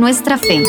nuestra fe.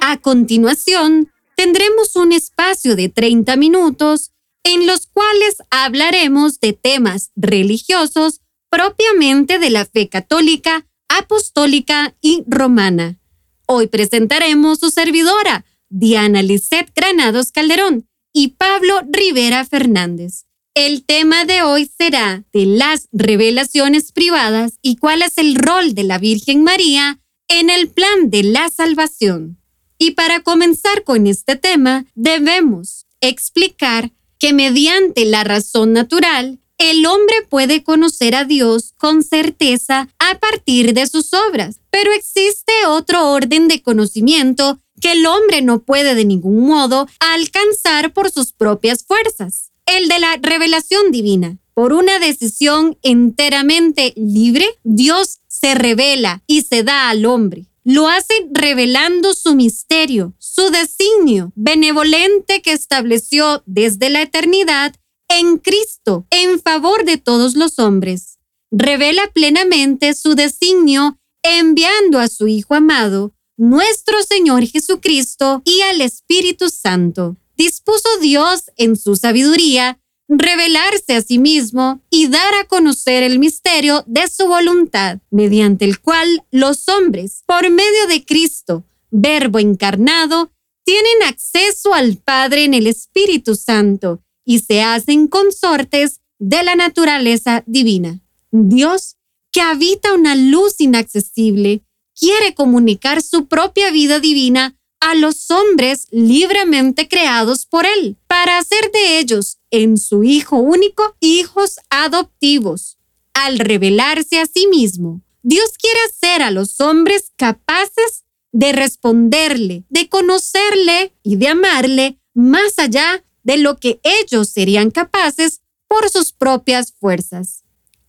A continuación, tendremos un espacio de 30 minutos en los cuales hablaremos de temas religiosos propiamente de la fe católica, apostólica y romana. Hoy presentaremos su servidora, Diana Lisset Granados Calderón y Pablo Rivera Fernández. El tema de hoy será de las revelaciones privadas y cuál es el rol de la Virgen María en el plan de la salvación. Y para comenzar con este tema, debemos explicar que mediante la razón natural, el hombre puede conocer a Dios con certeza a partir de sus obras, pero existe otro orden de conocimiento que el hombre no puede de ningún modo alcanzar por sus propias fuerzas, el de la revelación divina. Por una decisión enteramente libre, Dios se revela y se da al hombre. Lo hace revelando su misterio, su designio benevolente que estableció desde la eternidad en Cristo en favor de todos los hombres. Revela plenamente su designio enviando a su Hijo amado, nuestro Señor Jesucristo y al Espíritu Santo. Dispuso Dios en su sabiduría revelarse a sí mismo y dar a conocer el misterio de su voluntad, mediante el cual los hombres, por medio de Cristo, Verbo encarnado, tienen acceso al Padre en el Espíritu Santo y se hacen consortes de la naturaleza divina. Dios, que habita una luz inaccesible, quiere comunicar su propia vida divina a los hombres libremente creados por Él, para hacer de ellos, en su Hijo único, hijos adoptivos. Al revelarse a sí mismo, Dios quiere hacer a los hombres capaces de responderle, de conocerle y de amarle más allá de lo que ellos serían capaces por sus propias fuerzas.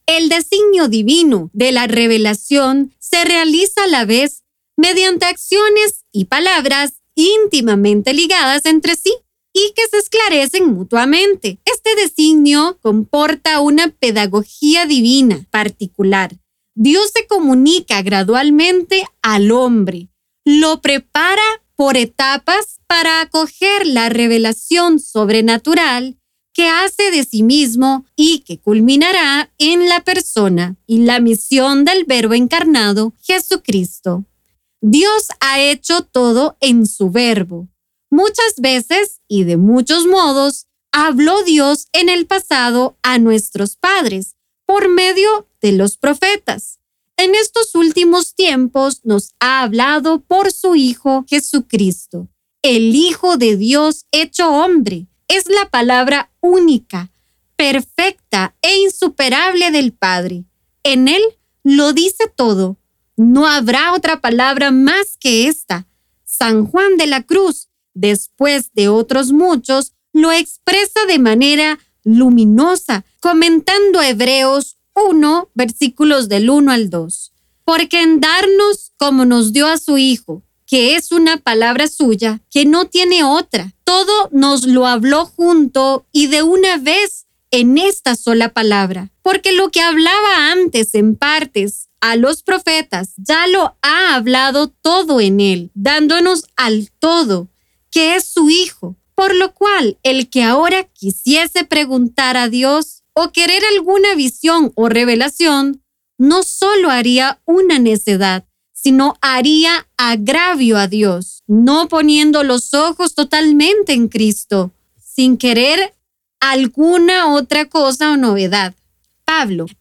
El designio divino de la revelación se realiza a la vez mediante acciones y palabras íntimamente ligadas entre sí y que se esclarecen mutuamente. Este designio comporta una pedagogía divina particular. Dios se comunica gradualmente al hombre, lo prepara por etapas para acoger la revelación sobrenatural que hace de sí mismo y que culminará en la persona y la misión del Verbo encarnado, Jesucristo. Dios ha hecho todo en su verbo. Muchas veces y de muchos modos habló Dios en el pasado a nuestros padres por medio de los profetas. En estos últimos tiempos nos ha hablado por su Hijo Jesucristo, el Hijo de Dios hecho hombre. Es la palabra única, perfecta e insuperable del Padre. En Él lo dice todo no habrá otra palabra más que esta. San Juan de la Cruz, después de otros muchos, lo expresa de manera luminosa, comentando Hebreos 1, versículos del 1 al 2. Porque en darnos como nos dio a su Hijo, que es una palabra suya, que no tiene otra, todo nos lo habló junto y de una vez en esta sola palabra. Porque lo que hablaba antes en partes a los profetas, ya lo ha hablado todo en él, dándonos al todo, que es su Hijo. Por lo cual, el que ahora quisiese preguntar a Dios o querer alguna visión o revelación, no solo haría una necedad, sino haría agravio a Dios, no poniendo los ojos totalmente en Cristo, sin querer alguna otra cosa o novedad.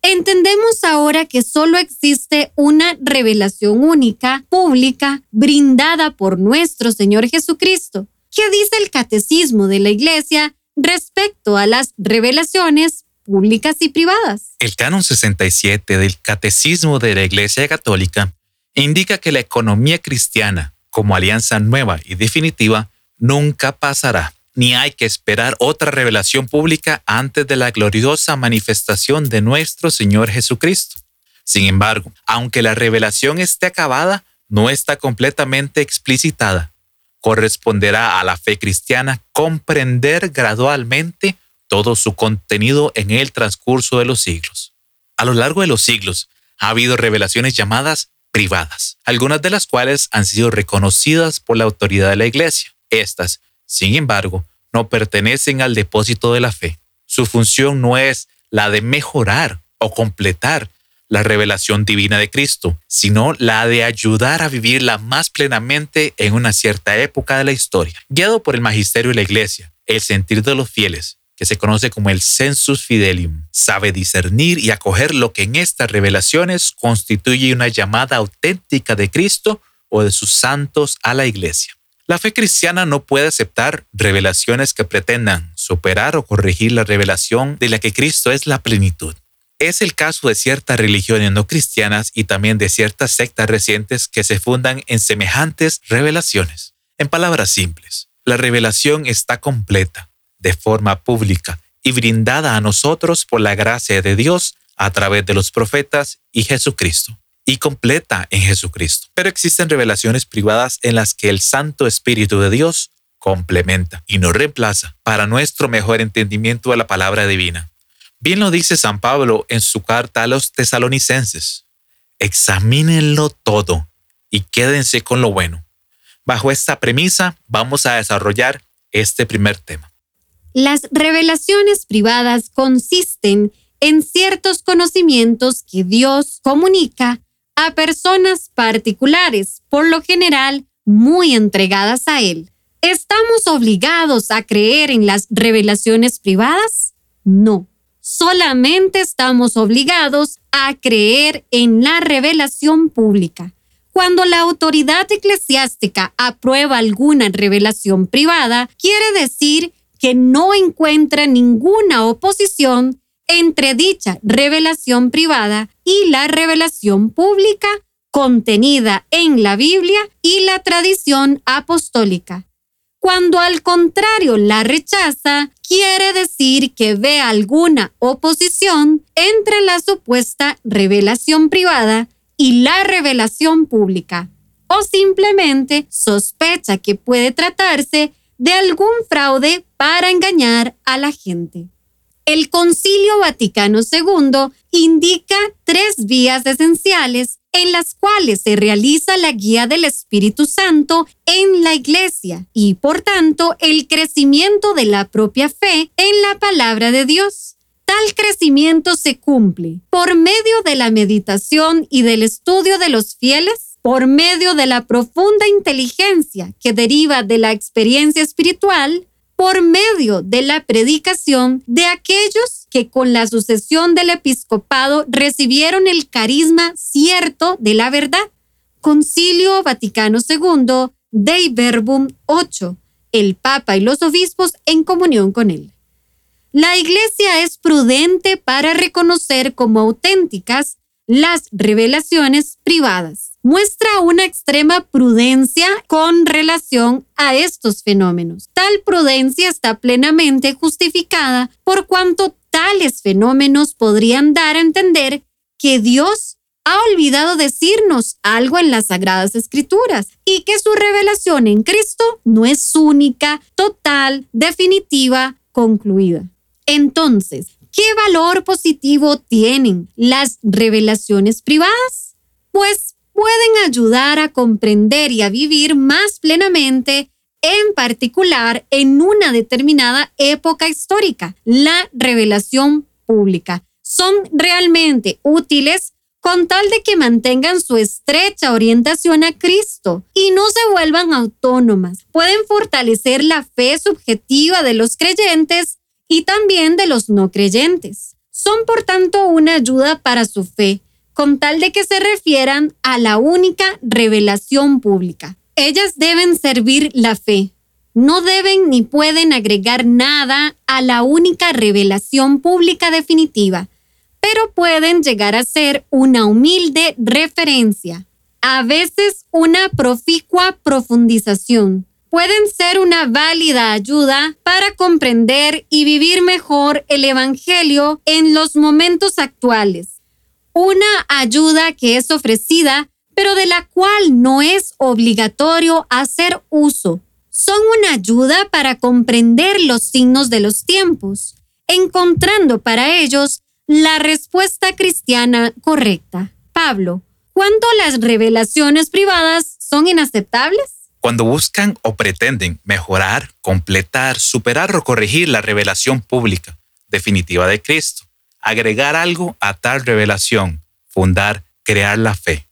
Entendemos ahora que solo existe una revelación única, pública, brindada por nuestro Señor Jesucristo. ¿Qué dice el catecismo de la Iglesia respecto a las revelaciones públicas y privadas? El canon 67 del Catecismo de la Iglesia Católica indica que la economía cristiana, como alianza nueva y definitiva, nunca pasará ni hay que esperar otra revelación pública antes de la gloriosa manifestación de nuestro Señor Jesucristo. Sin embargo, aunque la revelación esté acabada, no está completamente explicitada. Corresponderá a la fe cristiana comprender gradualmente todo su contenido en el transcurso de los siglos. A lo largo de los siglos ha habido revelaciones llamadas privadas, algunas de las cuales han sido reconocidas por la autoridad de la Iglesia. Estas, sin embargo, no pertenecen al depósito de la fe. Su función no es la de mejorar o completar la revelación divina de Cristo, sino la de ayudar a vivirla más plenamente en una cierta época de la historia. Guiado por el magisterio de la Iglesia, el sentir de los fieles, que se conoce como el sensus fidelium, sabe discernir y acoger lo que en estas revelaciones constituye una llamada auténtica de Cristo o de sus santos a la Iglesia. La fe cristiana no puede aceptar revelaciones que pretendan superar o corregir la revelación de la que Cristo es la plenitud. Es el caso de ciertas religiones no cristianas y también de ciertas sectas recientes que se fundan en semejantes revelaciones. En palabras simples, la revelación está completa, de forma pública y brindada a nosotros por la gracia de Dios a través de los profetas y Jesucristo, y completa en Jesucristo. Pero existen revelaciones privadas en las que el Santo Espíritu de Dios complementa y no reemplaza para nuestro mejor entendimiento de la palabra divina. Bien lo dice San Pablo en su carta a los tesalonicenses. Examínenlo todo y quédense con lo bueno. Bajo esta premisa vamos a desarrollar este primer tema. Las revelaciones privadas consisten en ciertos conocimientos que Dios comunica a personas particulares, por lo general muy entregadas a Él. ¿Estamos obligados a creer en las revelaciones privadas? No solamente estamos obligados a creer en la revelación pública. Cuando la autoridad eclesiástica aprueba alguna revelación privada, quiere decir que no encuentra ninguna oposición entre dicha revelación privada y la revelación pública contenida en la Biblia y la tradición apostólica. Cuando al contrario la rechaza, quiere decir que ve alguna oposición entre la supuesta revelación privada y la revelación pública, o simplemente sospecha que puede tratarse de algún fraude para engañar a la gente. El Concilio Vaticano II indica tres vías esenciales en las cuales se realiza la guía del Espíritu Santo en la Iglesia y, por tanto, el crecimiento de la propia fe en la palabra de Dios. Tal crecimiento se cumple por medio de la meditación y del estudio de los fieles, por medio de la profunda inteligencia que deriva de la experiencia espiritual, por medio de la predicación de aquellos que con la sucesión del episcopado recibieron el carisma cierto de la verdad. Concilio Vaticano II, Dei Verbum 8, el Papa y los obispos en comunión con él. La Iglesia es prudente para reconocer como auténticas las revelaciones privadas muestra una extrema prudencia con relación a estos fenómenos. Tal prudencia está plenamente justificada por cuanto tales fenómenos podrían dar a entender que Dios ha olvidado decirnos algo en las Sagradas Escrituras y que su revelación en Cristo no es única, total, definitiva, concluida. Entonces, ¿qué valor positivo tienen las revelaciones privadas? Pues pueden ayudar a comprender y a vivir más plenamente, en particular en una determinada época histórica, la revelación pública. Son realmente útiles con tal de que mantengan su estrecha orientación a Cristo y no se vuelvan autónomas. Pueden fortalecer la fe subjetiva de los creyentes y también de los no creyentes. Son por tanto una ayuda para su fe con tal de que se refieran a la única revelación pública. Ellas deben servir la fe. No deben ni pueden agregar nada a la única revelación pública definitiva, pero pueden llegar a ser una humilde referencia, a veces una proficua profundización. Pueden ser una válida ayuda para comprender y vivir mejor el Evangelio en los momentos actuales una ayuda que es ofrecida, pero de la cual no es obligatorio hacer uso. Son una ayuda para comprender los signos de los tiempos, encontrando para ellos la respuesta cristiana correcta. Pablo, ¿Cuánto las revelaciones privadas son inaceptables? Cuando buscan o pretenden mejorar, completar, superar o corregir la revelación pública definitiva de Cristo, agregar algo a tal revelación, fundar, crear la fe.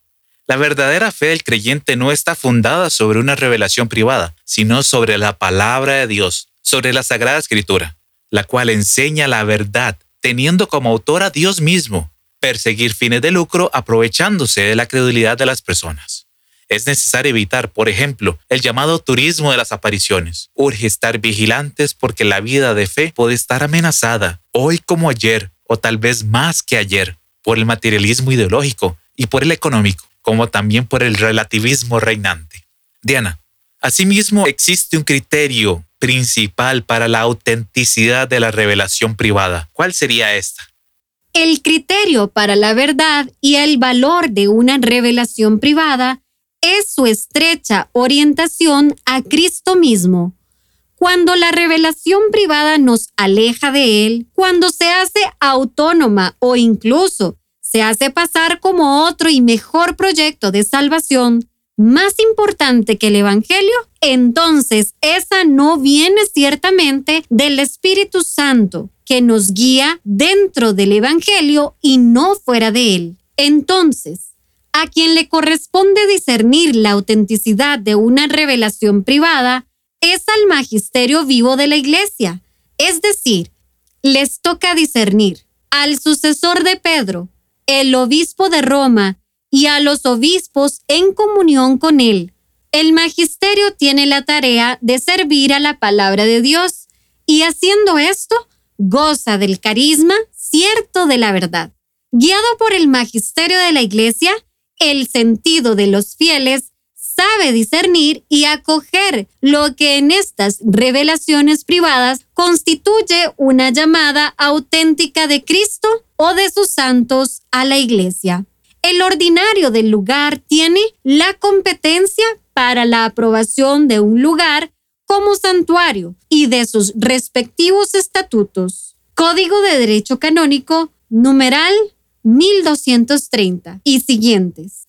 La verdadera fe del creyente no está fundada sobre una revelación privada, sino sobre la palabra de Dios, sobre la Sagrada Escritura, la cual enseña la verdad, teniendo como autor a Dios mismo, perseguir fines de lucro aprovechándose de la credulidad de las personas. Es necesario evitar, por ejemplo, el llamado turismo de las apariciones. Urge estar vigilantes porque la vida de fe puede estar amenazada, hoy como ayer, o tal vez más que ayer, por el materialismo ideológico y por el económico, como también por el relativismo reinante. Diana, asimismo existe un criterio principal para la autenticidad de la revelación privada. ¿Cuál sería esta? El criterio para la verdad y el valor de una revelación privada es su estrecha orientación a Cristo mismo. Cuando la revelación privada nos aleja de Él, cuando se hace autónoma o incluso se hace pasar como otro y mejor proyecto de salvación, más importante que el Evangelio, entonces esa no viene ciertamente del Espíritu Santo, que nos guía dentro del Evangelio y no fuera de él. Entonces, a quien le corresponde discernir la autenticidad de una revelación privada es al magisterio vivo de la Iglesia. Es decir, les toca discernir al sucesor de Pedro, el obispo de Roma, y a los obispos en comunión con él. El magisterio tiene la tarea de servir a la palabra de Dios y haciendo esto, goza del carisma cierto de la verdad. Guiado por el magisterio de la Iglesia, el sentido de los fieles sabe discernir y acoger lo que en estas revelaciones privadas constituye una llamada auténtica de Cristo o de sus santos a la Iglesia. El ordinario del lugar tiene la competencia para la aprobación de un lugar como santuario y de sus respectivos estatutos. Código de Derecho Canónico, numeral 1230 y siguientes.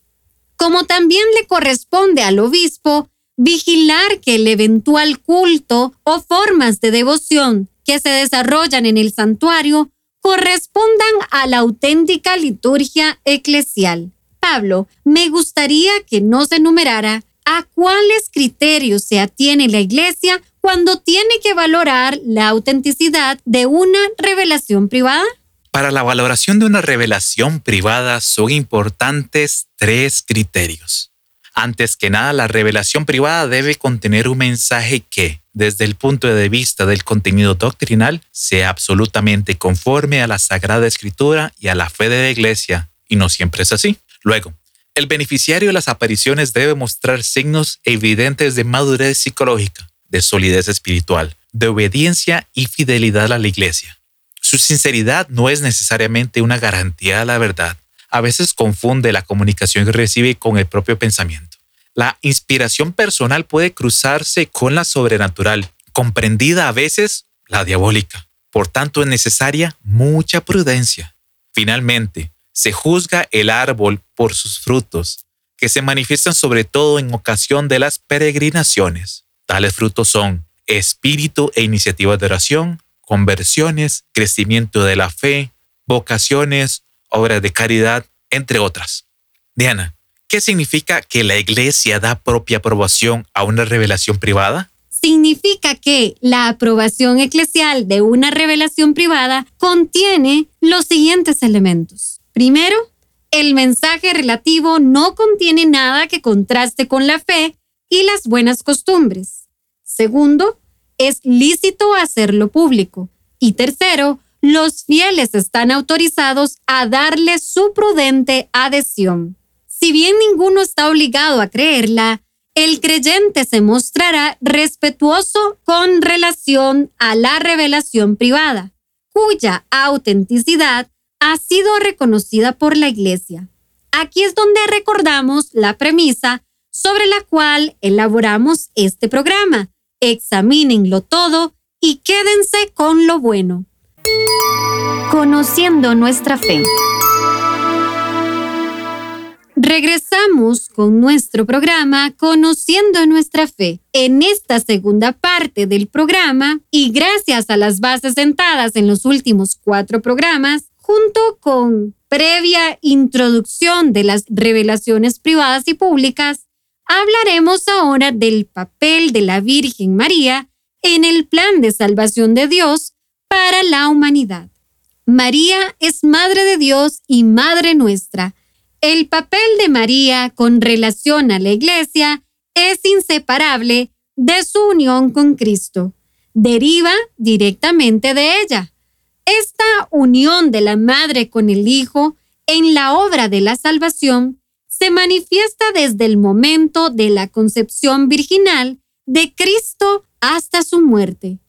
Como también le corresponde al obispo vigilar que el eventual culto o formas de devoción que se desarrollan en el santuario correspondan a la auténtica liturgia eclesial. Pablo, me gustaría que nos enumerara a cuáles criterios se atiene la Iglesia cuando tiene que valorar la autenticidad de una revelación privada. Para la valoración de una revelación privada son importantes tres criterios. Antes que nada, la revelación privada debe contener un mensaje que, desde el punto de vista del contenido doctrinal, sea absolutamente conforme a la Sagrada Escritura y a la fe de la Iglesia, y no siempre es así. Luego, el beneficiario de las apariciones debe mostrar signos evidentes de madurez psicológica, de solidez espiritual, de obediencia y fidelidad a la Iglesia. Su sinceridad no es necesariamente una garantía de la verdad. A veces confunde la comunicación que recibe con el propio pensamiento. La inspiración personal puede cruzarse con la sobrenatural, comprendida a veces la diabólica. Por tanto, es necesaria mucha prudencia. Finalmente, se juzga el árbol por sus frutos, que se manifiestan sobre todo en ocasión de las peregrinaciones. Tales frutos son espíritu e iniciativa de oración, conversiones, crecimiento de la fe, vocaciones, obras de caridad, entre otras. Diana, ¿qué significa que la iglesia da propia aprobación a una revelación privada? Significa que la aprobación eclesial de una revelación privada contiene los siguientes elementos. Primero, el mensaje relativo no contiene nada que contraste con la fe y las buenas costumbres. Segundo, es lícito hacerlo público. Y tercero, los fieles están autorizados a darle su prudente adhesión. Si bien ninguno está obligado a creerla, el creyente se mostrará respetuoso con relación a la revelación privada, cuya autenticidad ha sido reconocida por la Iglesia. Aquí es donde recordamos la premisa sobre la cual elaboramos este programa, examínenlo todo y quédense con lo bueno. Conociendo nuestra fe. Regresamos con nuestro programa Conociendo nuestra fe. En esta segunda parte del programa, y gracias a las bases sentadas en los últimos cuatro programas, junto con previa introducción de las revelaciones privadas y públicas, hablaremos ahora del papel de la Virgen María en el plan de salvación de Dios para la humanidad. María es Madre de Dios y Madre nuestra. El papel de María con relación a la Iglesia es inseparable de su unión con Cristo. Deriva directamente de ella. Esta unión de la Madre con el Hijo en la obra de la salvación se manifiesta desde el momento de la concepción virginal de Cristo hasta su muerte.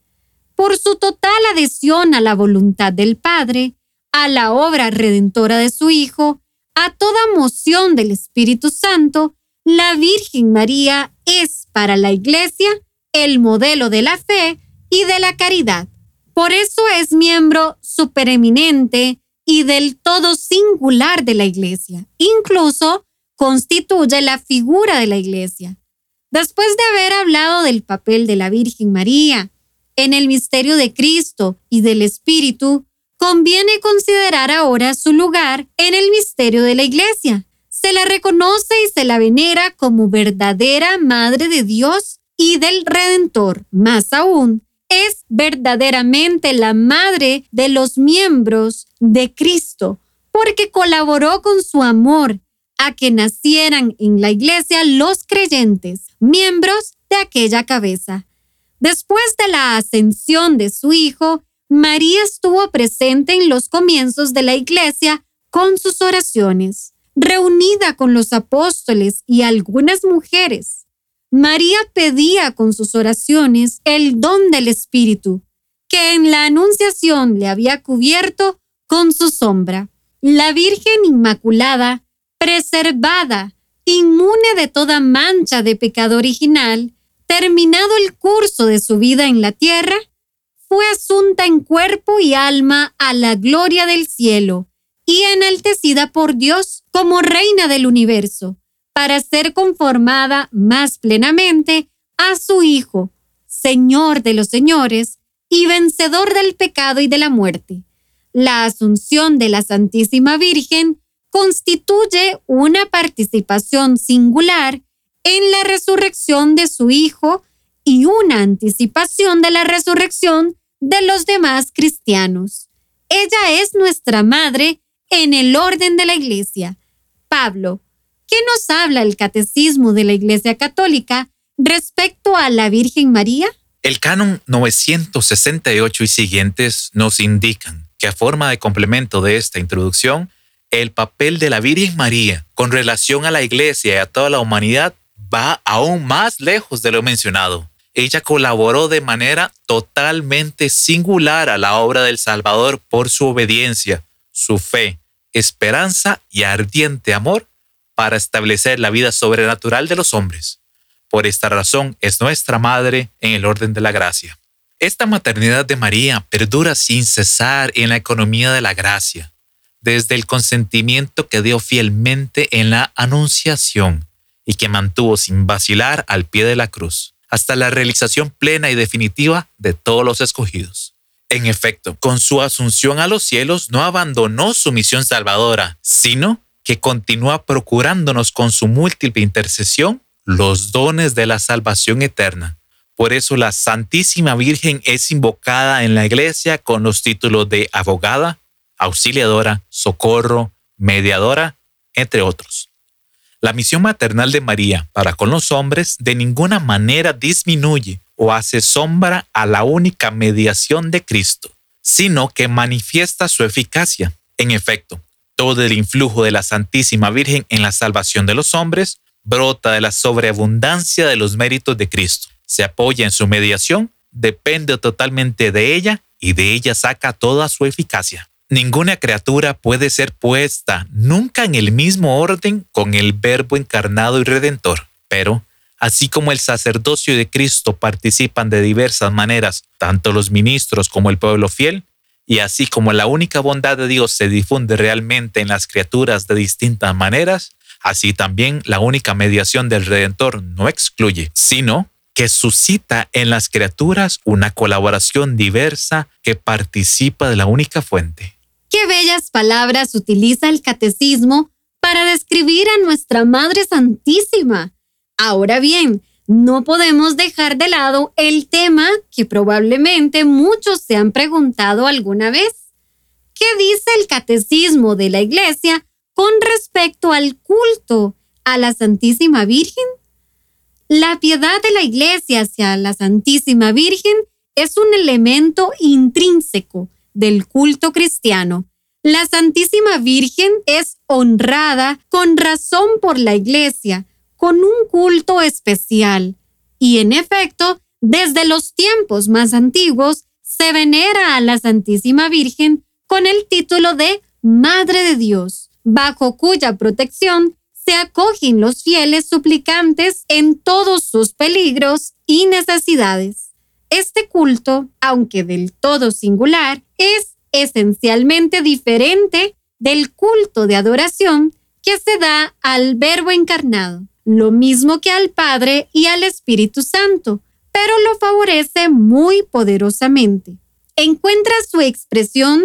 Por su total adhesión a la voluntad del Padre, a la obra redentora de su Hijo, a toda moción del Espíritu Santo, la Virgen María es para la Iglesia el modelo de la fe y de la caridad. Por eso es miembro supereminente y del todo singular de la Iglesia. Incluso constituye la figura de la Iglesia. Después de haber hablado del papel de la Virgen María en el misterio de Cristo y del Espíritu, conviene considerar ahora su lugar en el misterio de la Iglesia. Se la reconoce y se la venera como verdadera Madre de Dios y del Redentor. Más aún, es verdaderamente la madre de los miembros de Cristo, porque colaboró con su amor a que nacieran en la iglesia los creyentes, miembros de aquella cabeza. Después de la ascensión de su Hijo, María estuvo presente en los comienzos de la iglesia con sus oraciones, reunida con los apóstoles y algunas mujeres María pedía con sus oraciones el don del Espíritu, que en la Anunciación le había cubierto con su sombra. La Virgen Inmaculada, preservada, inmune de toda mancha de pecado original, terminado el curso de su vida en la tierra, fue asunta en cuerpo y alma a la gloria del cielo y enaltecida por Dios como reina del universo para ser conformada más plenamente a su Hijo, Señor de los señores y vencedor del pecado y de la muerte. La asunción de la Santísima Virgen constituye una participación singular en la resurrección de su Hijo y una anticipación de la resurrección de los demás cristianos. Ella es nuestra Madre en el orden de la Iglesia. Pablo, ¿Qué nos habla el Catecismo de la Iglesia Católica respecto a la Virgen María? El canon 968 y siguientes nos indican que a forma de complemento de esta introducción, el papel de la Virgen María con relación a la Iglesia y a toda la humanidad va aún más lejos de lo mencionado. Ella colaboró de manera totalmente singular a la obra del Salvador por su obediencia, su fe, esperanza y ardiente amor para establecer la vida sobrenatural de los hombres. Por esta razón es nuestra Madre en el orden de la gracia. Esta maternidad de María perdura sin cesar en la economía de la gracia, desde el consentimiento que dio fielmente en la Anunciación y que mantuvo sin vacilar al pie de la cruz, hasta la realización plena y definitiva de todos los escogidos. En efecto, con su asunción a los cielos no abandonó su misión salvadora, sino que continúa procurándonos con su múltiple intercesión los dones de la salvación eterna. Por eso la Santísima Virgen es invocada en la iglesia con los títulos de abogada, auxiliadora, socorro, mediadora, entre otros. La misión maternal de María para con los hombres de ninguna manera disminuye o hace sombra a la única mediación de Cristo, sino que manifiesta su eficacia. En efecto, todo el influjo de la Santísima Virgen en la salvación de los hombres brota de la sobreabundancia de los méritos de Cristo. Se apoya en su mediación, depende totalmente de ella y de ella saca toda su eficacia. Ninguna criatura puede ser puesta nunca en el mismo orden con el Verbo encarnado y redentor, pero así como el sacerdocio de Cristo participan de diversas maneras, tanto los ministros como el pueblo fiel, y así como la única bondad de Dios se difunde realmente en las criaturas de distintas maneras, Así también la única mediación del Redentor no excluye, sino que suscita en las criaturas una colaboración diversa que participa de la única fuente. Qué bellas palabras utiliza el catecismo para describir a nuestra Madre Santísima. Ahora bien, no podemos dejar de lado el tema que probablemente muchos se han preguntado alguna vez. ¿Qué dice el catecismo de la Iglesia con respecto al culto a la Santísima Virgen? La piedad de la Iglesia hacia la Santísima Virgen es un elemento intrínseco del culto cristiano. La Santísima Virgen es honrada con razón por la Iglesia, con un culto especial. Y en efecto, desde los tiempos más antiguos, se venera a la Santísima Virgen con el título de Madre de Dios, bajo cuya protección se acogen los fieles suplicantes en todos sus peligros y necesidades. Este culto, aunque del todo singular, es esencialmente diferente del culto de adoración que se da al Verbo encarnado, lo mismo que al Padre y al Espíritu Santo, pero lo favorece muy poderosamente. Encuentra su expresión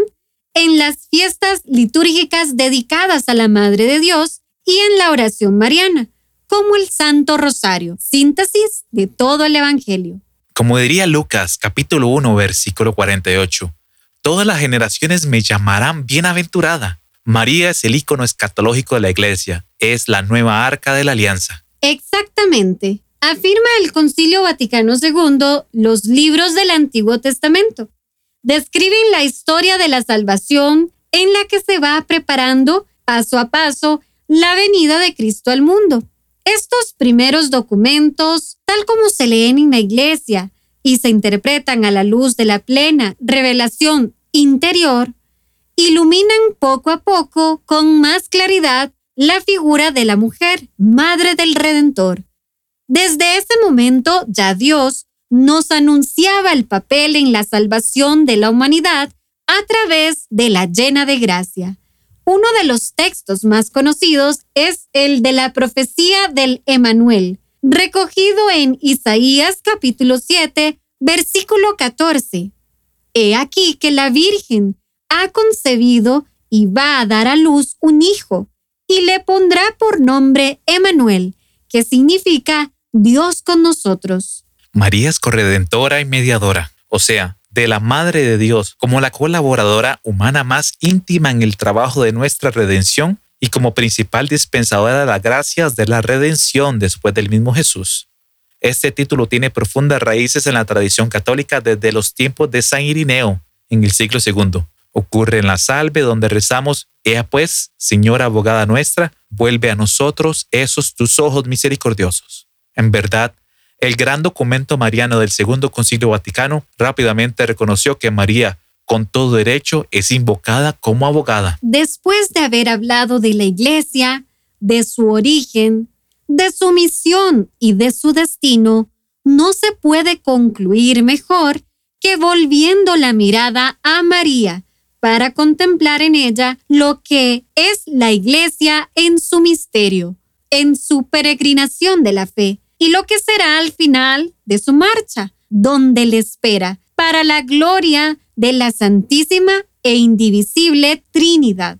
en las fiestas litúrgicas dedicadas a la Madre de Dios y en la oración mariana, como el Santo Rosario, síntesis de todo el Evangelio. Como diría Lucas capítulo 1 versículo 48, todas las generaciones me llamarán bienaventurada. María es el icono escatológico de la iglesia, es la nueva arca de la alianza. Exactamente. Afirma el Concilio Vaticano II los libros del Antiguo Testamento. Describen la historia de la salvación en la que se va preparando paso a paso la venida de Cristo al mundo. Estos primeros documentos, tal como se leen en la iglesia, y se interpretan a la luz de la plena revelación interior, iluminan poco a poco con más claridad la figura de la mujer, madre del Redentor. Desde ese momento ya Dios nos anunciaba el papel en la salvación de la humanidad a través de la llena de gracia. Uno de los textos más conocidos es el de la profecía del Emanuel, recogido en Isaías capítulo 7, versículo 14. He aquí que la Virgen ha concebido y va a dar a luz un hijo, y le pondrá por nombre Emanuel, que significa Dios con nosotros. María es corredentora y mediadora, o sea, de la Madre de Dios como la colaboradora humana más íntima en el trabajo de nuestra redención y como principal dispensadora de las gracias de la redención después del mismo Jesús. Este título tiene profundas raíces en la tradición católica desde los tiempos de San Irineo, en el siglo II. Ocurre en la salve donde rezamos, Ea pues, Señora abogada nuestra, vuelve a nosotros esos tus ojos misericordiosos. En verdad, el gran documento mariano del Segundo Concilio Vaticano rápidamente reconoció que María, con todo derecho, es invocada como abogada. Después de haber hablado de la Iglesia, de su origen, de su misión y de su destino, no se puede concluir mejor que volviendo la mirada a María para contemplar en ella lo que es la Iglesia en su misterio, en su peregrinación de la fe y lo que será al final de su marcha, donde le espera para la gloria de la Santísima e Indivisible Trinidad,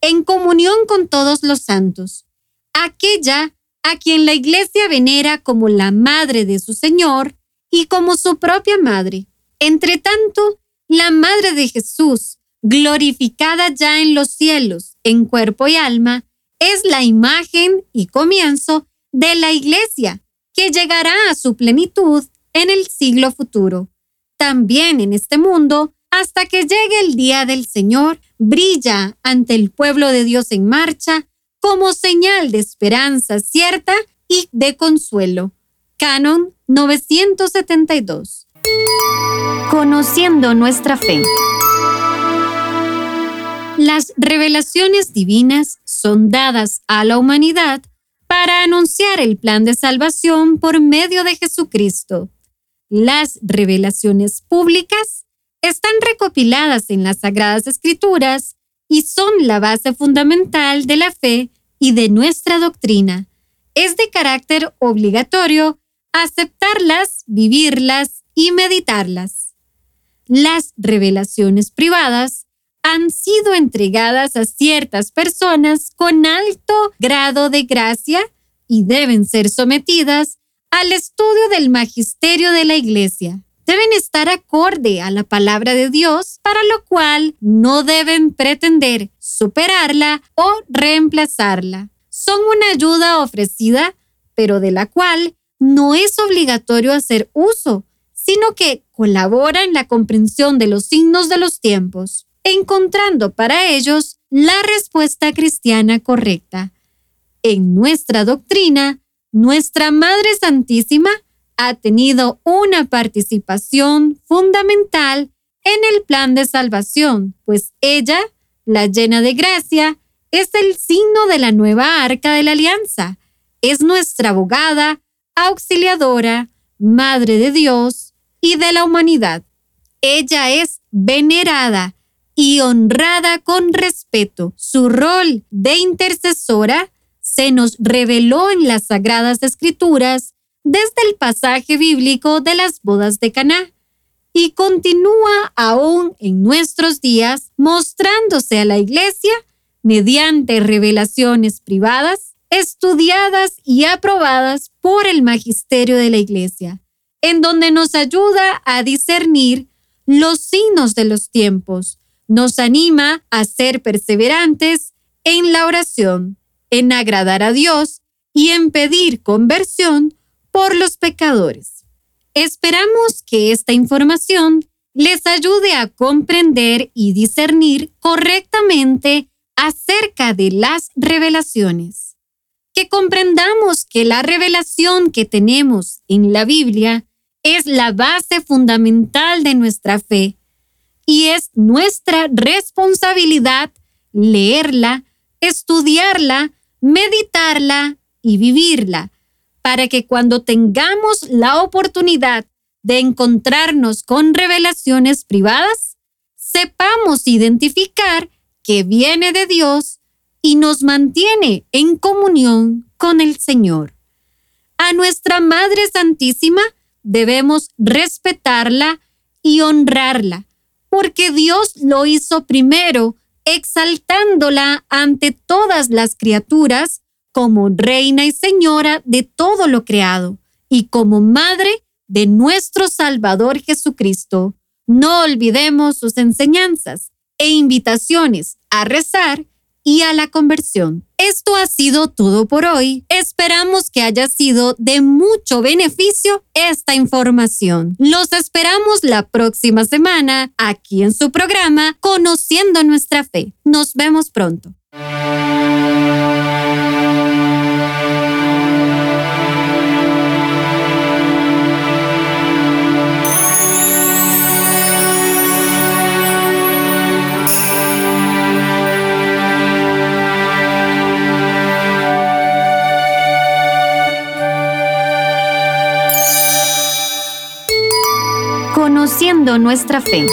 en comunión con todos los santos, aquella a quien la Iglesia venera como la madre de su Señor y como su propia madre. Entre tanto, la Madre de Jesús, glorificada ya en los cielos, en cuerpo y alma, es la imagen y comienzo de la Iglesia, que llegará a su plenitud en el siglo futuro. También en este mundo, hasta que llegue el día del Señor, brilla ante el pueblo de Dios en marcha como señal de esperanza cierta y de consuelo. Canon 972. Conociendo nuestra fe. Las revelaciones divinas son dadas a la humanidad para anunciar el plan de salvación por medio de Jesucristo. Las revelaciones públicas están recopiladas en las Sagradas Escrituras y son la base fundamental de la fe y de nuestra doctrina. Es de carácter obligatorio aceptarlas, vivirlas y meditarlas. Las revelaciones privadas han sido entregadas a ciertas personas con alto grado de gracia y deben ser sometidas al estudio del magisterio de la Iglesia. Deben estar acorde a la palabra de Dios, para lo cual no deben pretender superarla o reemplazarla. Son una ayuda ofrecida, pero de la cual no es obligatorio hacer uso, sino que colabora en la comprensión de los signos de los tiempos encontrando para ellos la respuesta cristiana correcta. En nuestra doctrina, nuestra Madre Santísima ha tenido una participación fundamental en el plan de salvación, pues ella, la llena de gracia, es el signo de la nueva arca de la alianza, es nuestra abogada, auxiliadora, Madre de Dios y de la humanidad. Ella es venerada y honrada con respeto. Su rol de intercesora se nos reveló en las Sagradas Escrituras desde el pasaje bíblico de las bodas de Caná y continúa aún en nuestros días mostrándose a la Iglesia mediante revelaciones privadas, estudiadas y aprobadas por el magisterio de la Iglesia, en donde nos ayuda a discernir los signos de los tiempos, nos anima a ser perseverantes en la oración, en agradar a Dios y en pedir conversión por los pecadores. Esperamos que esta información les ayude a comprender y discernir correctamente acerca de las revelaciones. Que comprendamos que la revelación que tenemos en la Biblia es la base fundamental de nuestra fe y es nuestra responsabilidad leerla, estudiarla, meditarla y vivirla, para que cuando tengamos la oportunidad de encontrarnos con revelaciones privadas, sepamos identificar que viene de Dios y nos mantiene en comunión con el Señor. A nuestra Madre Santísima debemos respetarla y honrarla, porque Dios lo hizo primero, exaltándola ante todas las criaturas como reina y señora de todo lo creado y como madre de nuestro Salvador Jesucristo. No olvidemos sus enseñanzas e invitaciones a rezar y a la conversión. Esto ha sido todo por hoy. Esperamos que haya sido de mucho beneficio esta información. Los esperamos la próxima semana aquí en su programa Conociendo nuestra fe. Nos vemos pronto. Nuestra fe.